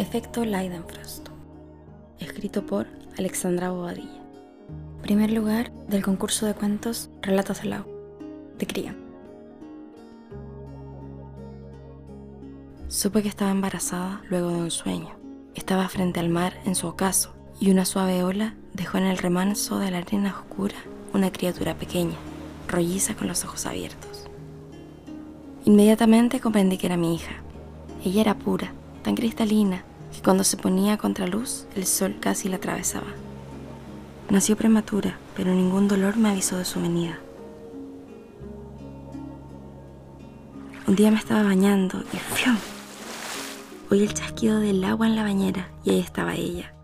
Efecto Leidenfrost. Escrito por Alexandra Bobadilla. Primer lugar del concurso de cuentos Relatos del Lago. De Cría. Supe que estaba embarazada luego de un sueño. Estaba frente al mar en su ocaso y una suave ola dejó en el remanso de la arena oscura una criatura pequeña, rolliza con los ojos abiertos. Inmediatamente comprendí que era mi hija. Ella era pura, tan cristalina, que cuando se ponía contra luz el sol casi la atravesaba. Nació prematura, pero ningún dolor me avisó de su venida. Un día me estaba bañando y ¡fium! Oí el chasquido del agua en la bañera y ahí estaba ella,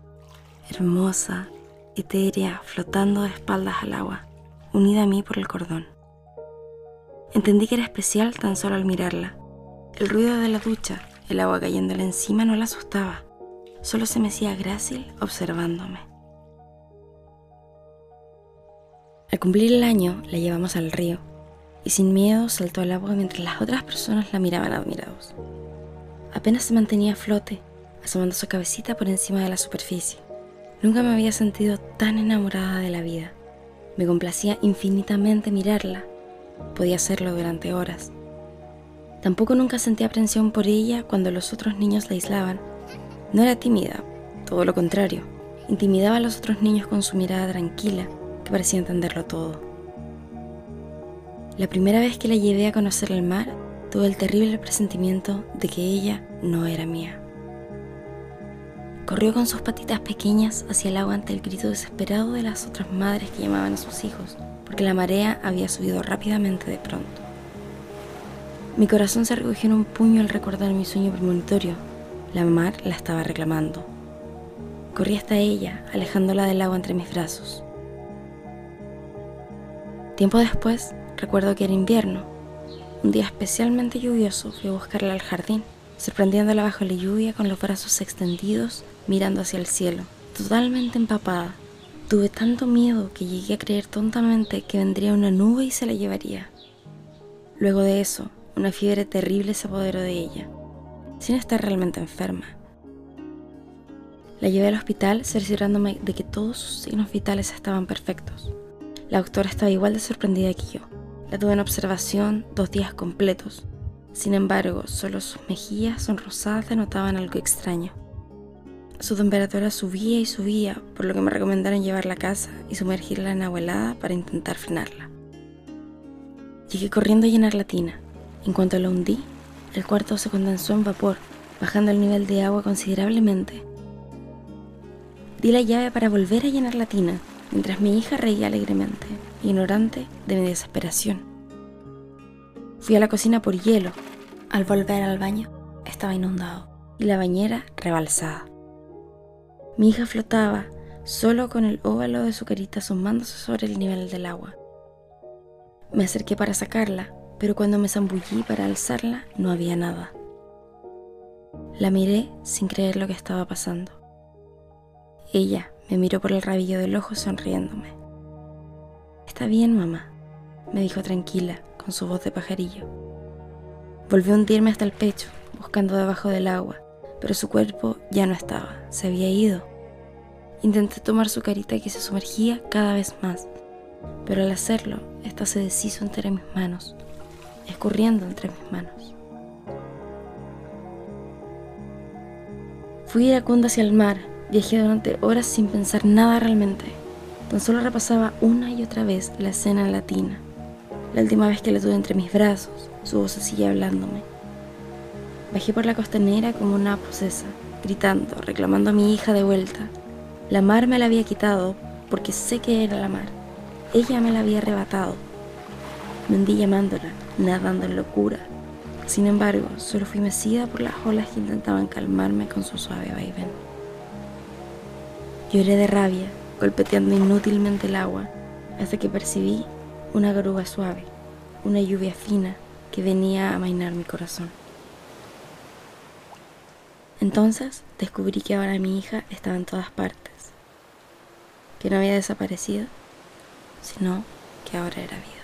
hermosa, etérea, flotando de espaldas al agua, unida a mí por el cordón. Entendí que era especial tan solo al mirarla. El ruido de la ducha, el agua cayéndole encima no la asustaba, solo se me hacía grácil observándome. Al cumplir el año la llevamos al río y sin miedo saltó al agua mientras las otras personas la miraban admirados. Apenas se mantenía a flote, asomando su cabecita por encima de la superficie. Nunca me había sentido tan enamorada de la vida. Me complacía infinitamente mirarla. Podía hacerlo durante horas. Tampoco nunca sentí aprensión por ella cuando los otros niños la aislaban. No era tímida, todo lo contrario. Intimidaba a los otros niños con su mirada tranquila, que parecía entenderlo todo. La primera vez que la llevé a conocer el mar, tuve el terrible presentimiento de que ella no era mía. Corrió con sus patitas pequeñas hacia el agua ante el grito desesperado de las otras madres que llamaban a sus hijos, porque la marea había subido rápidamente de pronto. Mi corazón se recogió en un puño al recordar mi sueño premonitorio. La mar la estaba reclamando. Corrí hasta ella, alejándola del agua entre mis brazos. Tiempo después, recuerdo que era invierno. Un día especialmente lluvioso fui a buscarla al jardín, sorprendiéndola bajo la lluvia con los brazos extendidos mirando hacia el cielo, totalmente empapada. Tuve tanto miedo que llegué a creer tontamente que vendría una nube y se la llevaría. Luego de eso, una fiebre terrible se apoderó de ella, sin estar realmente enferma. La llevé al hospital cerciorándome de que todos sus signos vitales estaban perfectos. La doctora estaba igual de sorprendida que yo. La tuve en observación dos días completos. Sin embargo, solo sus mejillas sonrosadas denotaban algo extraño. Su temperatura subía y subía, por lo que me recomendaron llevarla a casa y sumergirla en agua helada para intentar frenarla. Llegué corriendo a llenar la tina. En cuanto la hundí, el cuarto se condensó en vapor, bajando el nivel de agua considerablemente. Di la llave para volver a llenar la tina, mientras mi hija reía alegremente, ignorante de mi desesperación. Fui a la cocina por hielo. Al volver al baño, estaba inundado y la bañera rebalsada. Mi hija flotaba, solo con el óvalo de su carita asomándose sobre el nivel del agua. Me acerqué para sacarla, pero cuando me zambullí para alzarla no había nada. La miré sin creer lo que estaba pasando. Ella me miró por el rabillo del ojo sonriéndome. Está bien, mamá, me dijo tranquila, con su voz de pajarillo. Volvió a hundirme hasta el pecho, buscando debajo del agua, pero su cuerpo ya no estaba, se había ido. Intenté tomar su carita que se sumergía cada vez más, pero al hacerlo, esta se deshizo entre mis manos, escurriendo entre mis manos. Fui iracunda hacia el mar, viajé durante horas sin pensar nada realmente. Tan solo repasaba una y otra vez la escena latina. La última vez que la tuve entre mis brazos, su voz seguía hablándome. Bajé por la costanera como una posesa, gritando, reclamando a mi hija de vuelta. La mar me la había quitado porque sé que era la mar. Ella me la había arrebatado. Me hundí llamándola, nadando en locura. Sin embargo, solo fui mecida por las olas que intentaban calmarme con su suave vaivén. Lloré de rabia, golpeteando inútilmente el agua, hasta que percibí una garuga suave, una lluvia fina que venía a amainar mi corazón. Entonces descubrí que ahora mi hija estaba en todas partes, que no había desaparecido, sino que ahora era vida.